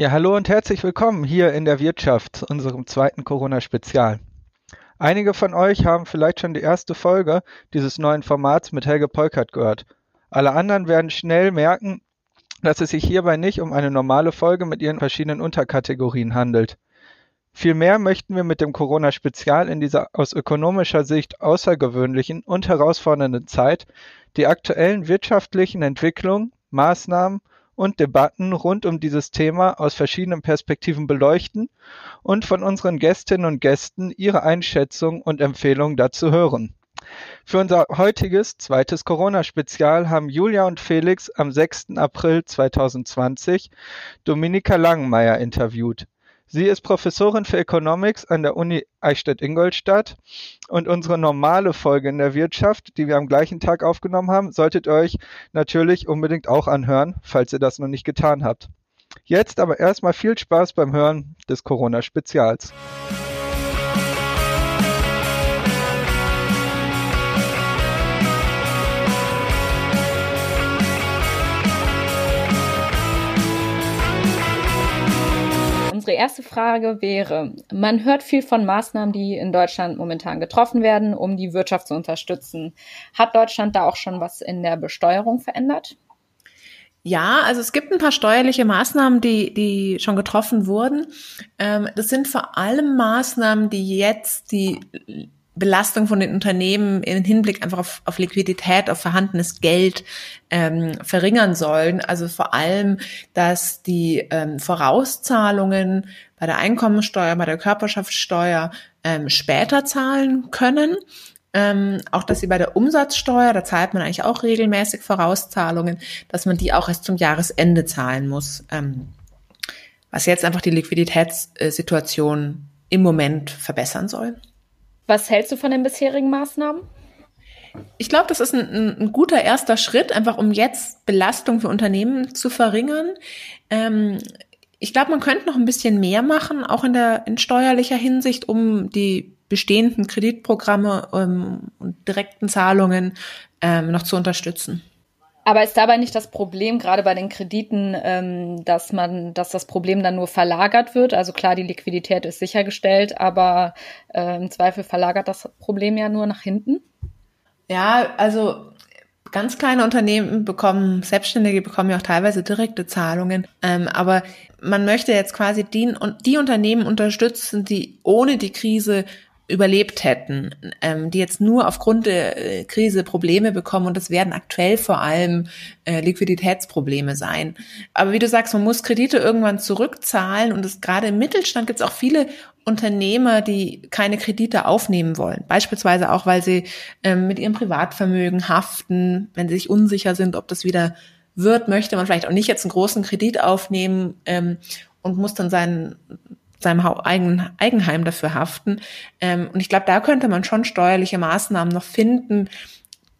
Ja, hallo und herzlich willkommen hier in der Wirtschaft, unserem zweiten Corona-Spezial. Einige von euch haben vielleicht schon die erste Folge dieses neuen Formats mit Helge Polkert gehört. Alle anderen werden schnell merken, dass es sich hierbei nicht um eine normale Folge mit ihren verschiedenen Unterkategorien handelt. Vielmehr möchten wir mit dem Corona-Spezial in dieser aus ökonomischer Sicht außergewöhnlichen und herausfordernden Zeit die aktuellen wirtschaftlichen Entwicklungen, Maßnahmen und Debatten rund um dieses Thema aus verschiedenen Perspektiven beleuchten und von unseren Gästinnen und Gästen ihre Einschätzung und Empfehlungen dazu hören. Für unser heutiges zweites Corona-Spezial haben Julia und Felix am 6. April 2020 Dominika Langenmeier interviewt. Sie ist Professorin für Economics an der Uni Eichstätt-Ingolstadt und unsere normale Folge in der Wirtschaft, die wir am gleichen Tag aufgenommen haben, solltet ihr euch natürlich unbedingt auch anhören, falls ihr das noch nicht getan habt. Jetzt aber erstmal viel Spaß beim Hören des Corona-Spezials. Unsere erste Frage wäre, man hört viel von Maßnahmen, die in Deutschland momentan getroffen werden, um die Wirtschaft zu unterstützen. Hat Deutschland da auch schon was in der Besteuerung verändert? Ja, also es gibt ein paar steuerliche Maßnahmen, die, die schon getroffen wurden. Ähm, das sind vor allem Maßnahmen, die jetzt die Belastung von den Unternehmen im Hinblick einfach auf, auf Liquidität, auf vorhandenes Geld ähm, verringern sollen. Also vor allem, dass die ähm, Vorauszahlungen bei der Einkommensteuer, bei der Körperschaftssteuer ähm, später zahlen können. Ähm, auch dass sie bei der Umsatzsteuer, da zahlt man eigentlich auch regelmäßig Vorauszahlungen, dass man die auch erst zum Jahresende zahlen muss. Ähm, was jetzt einfach die Liquiditätssituation im Moment verbessern soll. Was hältst du von den bisherigen Maßnahmen? Ich glaube, das ist ein, ein, guter erster Schritt, einfach um jetzt Belastung für Unternehmen zu verringern. Ähm, ich glaube, man könnte noch ein bisschen mehr machen, auch in der in steuerlicher Hinsicht, um die bestehenden Kreditprogramme ähm, und direkten Zahlungen ähm, noch zu unterstützen. Aber ist dabei nicht das Problem, gerade bei den Krediten, ähm, dass man, dass das Problem dann nur verlagert wird? Also klar, die Liquidität ist sichergestellt, aber äh, im Zweifel verlagert das Problem ja nur nach hinten? Ja, also ganz kleine Unternehmen bekommen, Selbstständige bekommen ja auch teilweise direkte Zahlungen. Ähm, aber man möchte jetzt quasi die, die Unternehmen unterstützen, die ohne die Krise überlebt hätten, ähm, die jetzt nur aufgrund der äh, Krise Probleme bekommen und das werden aktuell vor allem äh, Liquiditätsprobleme sein. Aber wie du sagst, man muss Kredite irgendwann zurückzahlen und es gerade im Mittelstand gibt es auch viele Unternehmer, die keine Kredite aufnehmen wollen. Beispielsweise auch, weil sie ähm, mit ihrem Privatvermögen haften, wenn sie sich unsicher sind, ob das wieder wird, möchte man vielleicht auch nicht jetzt einen großen Kredit aufnehmen ähm, und muss dann seinen seinem Eigen, Eigenheim dafür haften. Ähm, und ich glaube, da könnte man schon steuerliche Maßnahmen noch finden,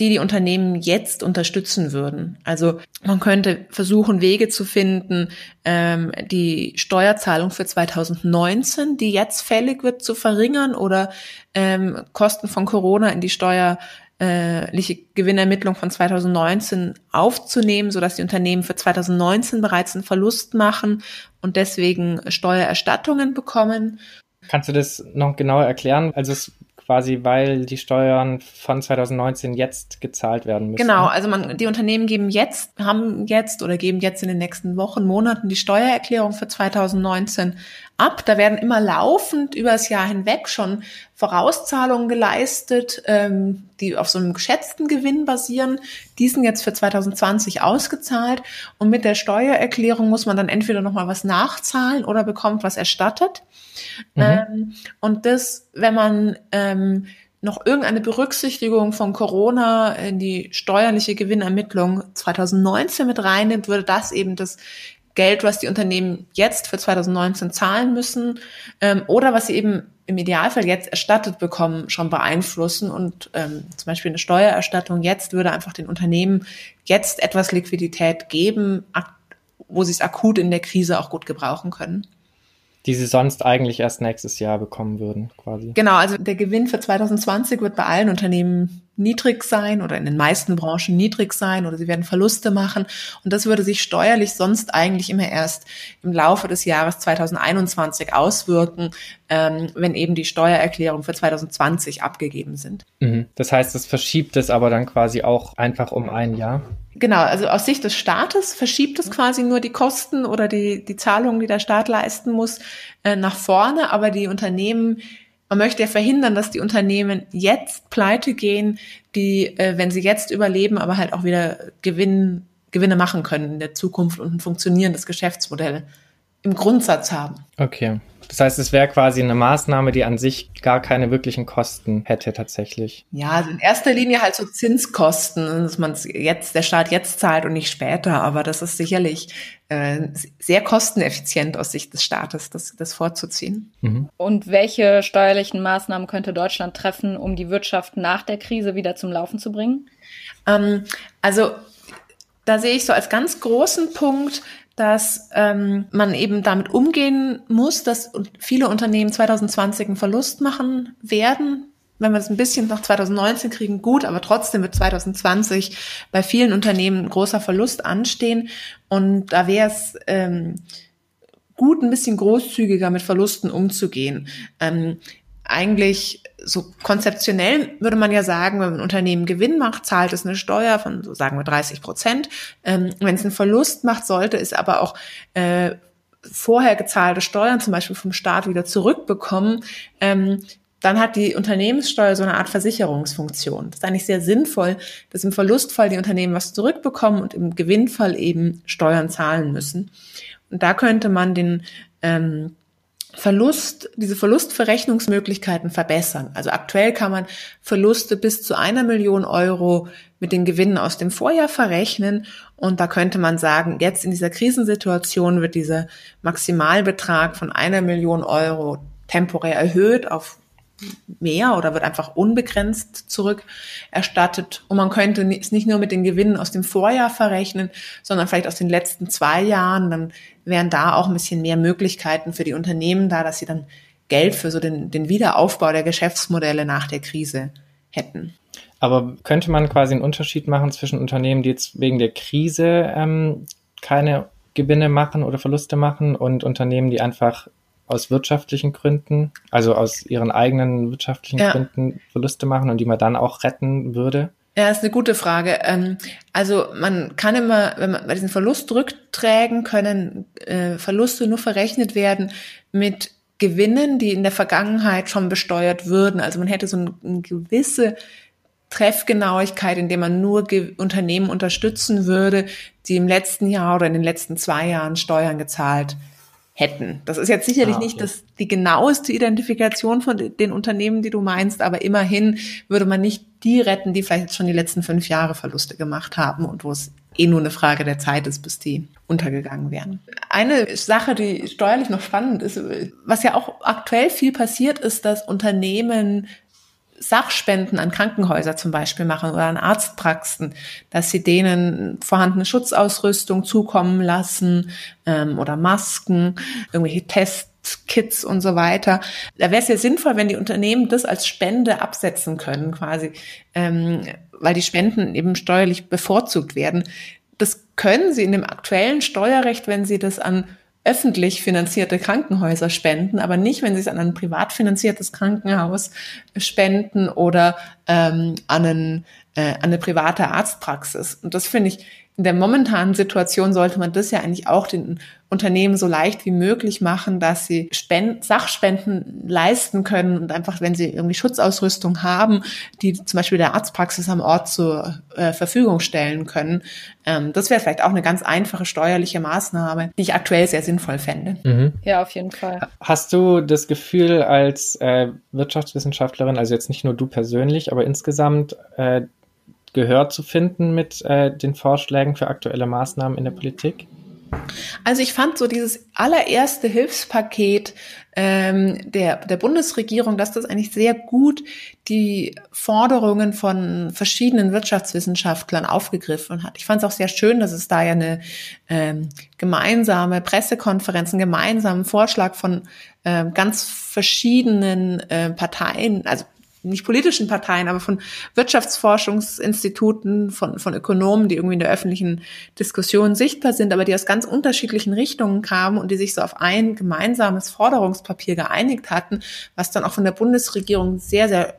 die die Unternehmen jetzt unterstützen würden. Also man könnte versuchen, Wege zu finden, ähm, die Steuerzahlung für 2019, die jetzt fällig wird, zu verringern oder ähm, Kosten von Corona in die Steuer äh, Gewinnermittlung von 2019 aufzunehmen, sodass die Unternehmen für 2019 bereits einen Verlust machen und deswegen Steuererstattungen bekommen. Kannst du das noch genauer erklären? Also es quasi, weil die Steuern von 2019 jetzt gezahlt werden müssen. Genau, also man, die Unternehmen geben jetzt, haben jetzt oder geben jetzt in den nächsten Wochen, Monaten die Steuererklärung für 2019 ab. Da werden immer laufend über das Jahr hinweg schon Vorauszahlungen geleistet, ähm, die auf so einem geschätzten Gewinn basieren. Die sind jetzt für 2020 ausgezahlt und mit der Steuererklärung muss man dann entweder nochmal was nachzahlen oder bekommt was erstattet. Mhm. Ähm, und das, wenn man ähm, noch irgendeine Berücksichtigung von Corona in die steuerliche Gewinnermittlung 2019 mit reinnimmt, würde das eben das Geld, was die Unternehmen jetzt für 2019 zahlen müssen ähm, oder was sie eben im Idealfall jetzt erstattet bekommen, schon beeinflussen. Und ähm, zum Beispiel eine Steuererstattung jetzt würde einfach den Unternehmen jetzt etwas Liquidität geben, wo sie es akut in der Krise auch gut gebrauchen können die sie sonst eigentlich erst nächstes Jahr bekommen würden, quasi. Genau, also der Gewinn für 2020 wird bei allen Unternehmen niedrig sein oder in den meisten Branchen niedrig sein oder sie werden Verluste machen. Und das würde sich steuerlich sonst eigentlich immer erst im Laufe des Jahres 2021 auswirken, ähm, wenn eben die Steuererklärungen für 2020 abgegeben sind. Mhm. Das heißt, es verschiebt es aber dann quasi auch einfach um ein Jahr. Genau, also aus Sicht des Staates verschiebt es quasi nur die Kosten oder die, die Zahlungen, die der Staat leisten muss, äh, nach vorne, aber die Unternehmen man möchte ja verhindern, dass die Unternehmen jetzt pleite gehen, die, äh, wenn sie jetzt überleben, aber halt auch wieder Gewinn, Gewinne machen können in der Zukunft und ein funktionierendes Geschäftsmodell im Grundsatz haben. Okay. Das heißt, es wäre quasi eine Maßnahme, die an sich gar keine wirklichen Kosten hätte tatsächlich. Ja, also in erster Linie halt so Zinskosten, dass man jetzt, der Staat jetzt zahlt und nicht später. Aber das ist sicherlich äh, sehr kosteneffizient aus Sicht des Staates, das, das vorzuziehen. Mhm. Und welche steuerlichen Maßnahmen könnte Deutschland treffen, um die Wirtschaft nach der Krise wieder zum Laufen zu bringen? Ähm, also da sehe ich so als ganz großen Punkt, dass ähm, man eben damit umgehen muss, dass viele Unternehmen 2020 einen Verlust machen werden. Wenn wir es ein bisschen nach 2019 kriegen, gut, aber trotzdem wird 2020 bei vielen Unternehmen ein großer Verlust anstehen. Und da wäre es ähm, gut, ein bisschen großzügiger mit Verlusten umzugehen. Ähm, eigentlich so konzeptionell würde man ja sagen, wenn ein Unternehmen Gewinn macht, zahlt es eine Steuer von, so sagen wir, 30 Prozent. Ähm, wenn es einen Verlust macht, sollte es aber auch äh, vorher gezahlte Steuern, zum Beispiel vom Staat, wieder zurückbekommen. Ähm, dann hat die Unternehmenssteuer so eine Art Versicherungsfunktion. Das ist eigentlich sehr sinnvoll, dass im Verlustfall die Unternehmen was zurückbekommen und im Gewinnfall eben Steuern zahlen müssen. Und da könnte man den ähm, Verlust, diese Verlustverrechnungsmöglichkeiten verbessern. Also aktuell kann man Verluste bis zu einer Million Euro mit den Gewinnen aus dem Vorjahr verrechnen. Und da könnte man sagen, jetzt in dieser Krisensituation wird dieser Maximalbetrag von einer Million Euro temporär erhöht auf mehr oder wird einfach unbegrenzt zurückerstattet. Und man könnte es nicht nur mit den Gewinnen aus dem Vorjahr verrechnen, sondern vielleicht aus den letzten zwei Jahren. Dann wären da auch ein bisschen mehr Möglichkeiten für die Unternehmen da, dass sie dann Geld für so den, den Wiederaufbau der Geschäftsmodelle nach der Krise hätten. Aber könnte man quasi einen Unterschied machen zwischen Unternehmen, die jetzt wegen der Krise ähm, keine Gewinne machen oder Verluste machen und Unternehmen, die einfach aus wirtschaftlichen Gründen, also aus ihren eigenen wirtschaftlichen ja. Gründen Verluste machen und die man dann auch retten würde? Ja, ist eine gute Frage. Ähm, also man kann immer, wenn man bei diesen Verlustrückträgen können äh, Verluste nur verrechnet werden mit Gewinnen, die in der Vergangenheit schon besteuert würden. Also man hätte so eine, gewisse Treffgenauigkeit, indem man nur Unternehmen unterstützen würde, die im letzten Jahr oder in den letzten zwei Jahren Steuern gezahlt hätten. Das ist jetzt sicherlich ah, okay. nicht das, die genaueste Identifikation von den Unternehmen, die du meinst, aber immerhin würde man nicht die retten, die vielleicht jetzt schon die letzten fünf Jahre Verluste gemacht haben und wo es eh nur eine Frage der Zeit ist, bis die untergegangen wären. Eine Sache, die steuerlich noch spannend ist, was ja auch aktuell viel passiert, ist, dass Unternehmen Sachspenden an Krankenhäuser zum Beispiel machen oder an Arztpraxen, dass sie denen vorhandene Schutzausrüstung zukommen lassen ähm, oder Masken, irgendwelche Testkits und so weiter. Da wäre es ja sinnvoll, wenn die Unternehmen das als Spende absetzen können, quasi, ähm, weil die Spenden eben steuerlich bevorzugt werden. Das können sie in dem aktuellen Steuerrecht, wenn sie das an öffentlich finanzierte Krankenhäuser spenden, aber nicht, wenn sie es an ein privat finanziertes Krankenhaus spenden oder ähm, an, einen, äh, an eine private Arztpraxis. Und das finde ich in der momentanen Situation sollte man das ja eigentlich auch den Unternehmen so leicht wie möglich machen, dass sie Spend Sachspenden leisten können und einfach, wenn sie irgendwie Schutzausrüstung haben, die zum Beispiel der Arztpraxis am Ort zur äh, Verfügung stellen können. Ähm, das wäre vielleicht auch eine ganz einfache steuerliche Maßnahme, die ich aktuell sehr sinnvoll fände. Mhm. Ja, auf jeden Fall. Hast du das Gefühl als äh, Wirtschaftswissenschaftlerin, also jetzt nicht nur du persönlich, aber insgesamt, äh, Gehör zu finden mit äh, den Vorschlägen für aktuelle Maßnahmen in der Politik? Also ich fand so dieses allererste Hilfspaket ähm, der, der Bundesregierung, dass das eigentlich sehr gut die Forderungen von verschiedenen Wirtschaftswissenschaftlern aufgegriffen hat. Ich fand es auch sehr schön, dass es da ja eine ähm, gemeinsame Pressekonferenz, einen gemeinsamen Vorschlag von ähm, ganz verschiedenen äh, Parteien, also nicht politischen Parteien, aber von Wirtschaftsforschungsinstituten, von, von Ökonomen, die irgendwie in der öffentlichen Diskussion sichtbar sind, aber die aus ganz unterschiedlichen Richtungen kamen und die sich so auf ein gemeinsames Forderungspapier geeinigt hatten, was dann auch von der Bundesregierung sehr, sehr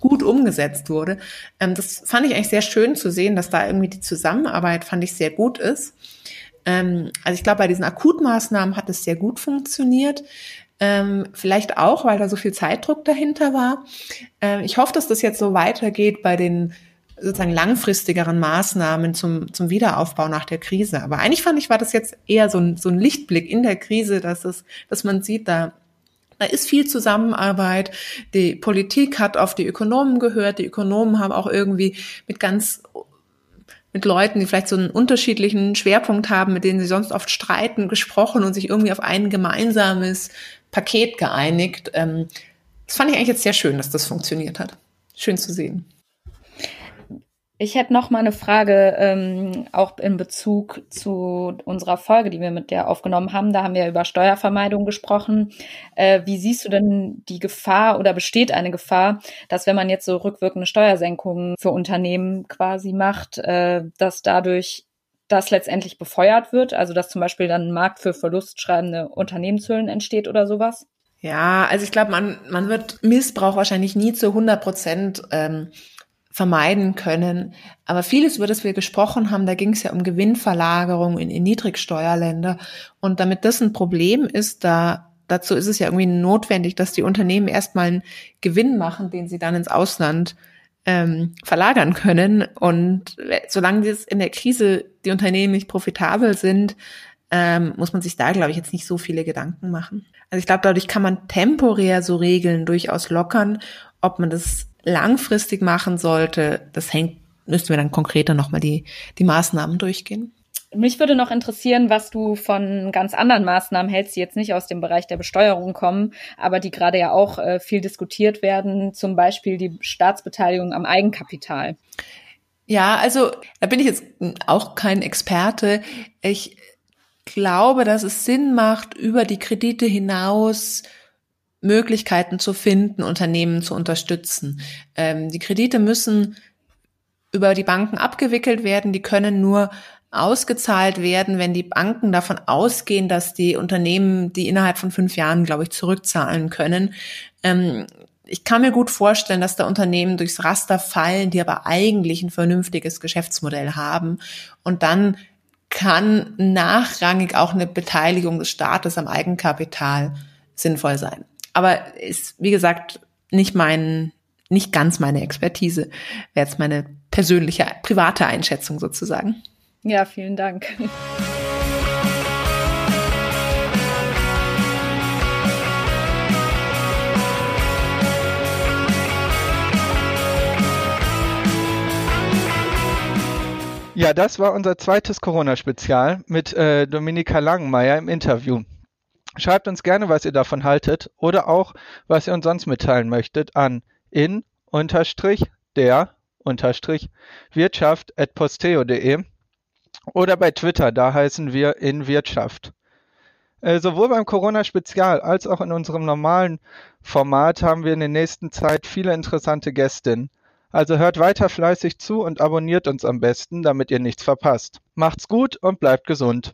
gut umgesetzt wurde. Ähm, das fand ich eigentlich sehr schön zu sehen, dass da irgendwie die Zusammenarbeit, fand ich, sehr gut ist. Ähm, also ich glaube, bei diesen Akutmaßnahmen hat es sehr gut funktioniert. Ähm, vielleicht auch, weil da so viel Zeitdruck dahinter war. Ähm, ich hoffe, dass das jetzt so weitergeht bei den sozusagen langfristigeren Maßnahmen zum, zum Wiederaufbau nach der Krise. Aber eigentlich fand ich, war das jetzt eher so ein, so ein Lichtblick in der Krise, dass es, dass man sieht, da da ist viel Zusammenarbeit. Die Politik hat auf die Ökonomen gehört. Die Ökonomen haben auch irgendwie mit ganz mit Leuten, die vielleicht so einen unterschiedlichen Schwerpunkt haben, mit denen sie sonst oft streiten, gesprochen und sich irgendwie auf ein gemeinsames Paket geeinigt. Ähm, das fand ich eigentlich jetzt sehr schön, dass das funktioniert hat. Schön zu sehen. Ich hätte noch mal eine Frage, ähm, auch in Bezug zu unserer Folge, die wir mit der aufgenommen haben. Da haben wir über Steuervermeidung gesprochen. Äh, wie siehst du denn die Gefahr oder besteht eine Gefahr, dass wenn man jetzt so rückwirkende Steuersenkungen für Unternehmen quasi macht, äh, dass dadurch das letztendlich befeuert wird? Also dass zum Beispiel dann ein Markt für verlustschreibende Unternehmenshüllen entsteht oder sowas? Ja, also ich glaube, man, man wird Missbrauch wahrscheinlich nie zu 100 Prozent ähm, vermeiden können. Aber vieles, über das wir gesprochen haben, da ging es ja um Gewinnverlagerung in, in Niedrigsteuerländer. Und damit das ein Problem ist, da dazu ist es ja irgendwie notwendig, dass die Unternehmen erstmal einen Gewinn machen, den sie dann ins Ausland ähm, verlagern können. Und solange das in der Krise die Unternehmen nicht profitabel sind, ähm, muss man sich da, glaube ich, jetzt nicht so viele Gedanken machen. Also ich glaube, dadurch kann man temporär so Regeln durchaus lockern. Ob man das langfristig machen sollte, das hängt, müssten wir dann konkreter nochmal die, die Maßnahmen durchgehen. Mich würde noch interessieren, was du von ganz anderen Maßnahmen hältst, die jetzt nicht aus dem Bereich der Besteuerung kommen, aber die gerade ja auch äh, viel diskutiert werden, zum Beispiel die Staatsbeteiligung am Eigenkapital. Ja, also da bin ich jetzt auch kein Experte. Ich glaube, dass es Sinn macht, über die Kredite hinaus Möglichkeiten zu finden, Unternehmen zu unterstützen. Ähm, die Kredite müssen über die Banken abgewickelt werden. Die können nur ausgezahlt werden, wenn die Banken davon ausgehen, dass die Unternehmen die innerhalb von fünf Jahren, glaube ich, zurückzahlen können. Ähm, ich kann mir gut vorstellen, dass da Unternehmen durchs Raster fallen, die aber eigentlich ein vernünftiges Geschäftsmodell haben. Und dann kann nachrangig auch eine Beteiligung des Staates am Eigenkapital sinnvoll sein. Aber ist, wie gesagt, nicht mein, nicht ganz meine Expertise. Wäre jetzt meine persönliche, private Einschätzung sozusagen. Ja, vielen Dank. Ja, das war unser zweites Corona-Spezial mit äh, Dominika Langenmeier im Interview. Schreibt uns gerne, was ihr davon haltet oder auch, was ihr uns sonst mitteilen möchtet an in der Wirtschaft at posteo.de oder bei Twitter, da heißen wir in Wirtschaft. Äh, sowohl beim Corona-Spezial als auch in unserem normalen Format haben wir in der nächsten Zeit viele interessante Gästinnen. Also hört weiter fleißig zu und abonniert uns am besten, damit ihr nichts verpasst. Macht's gut und bleibt gesund.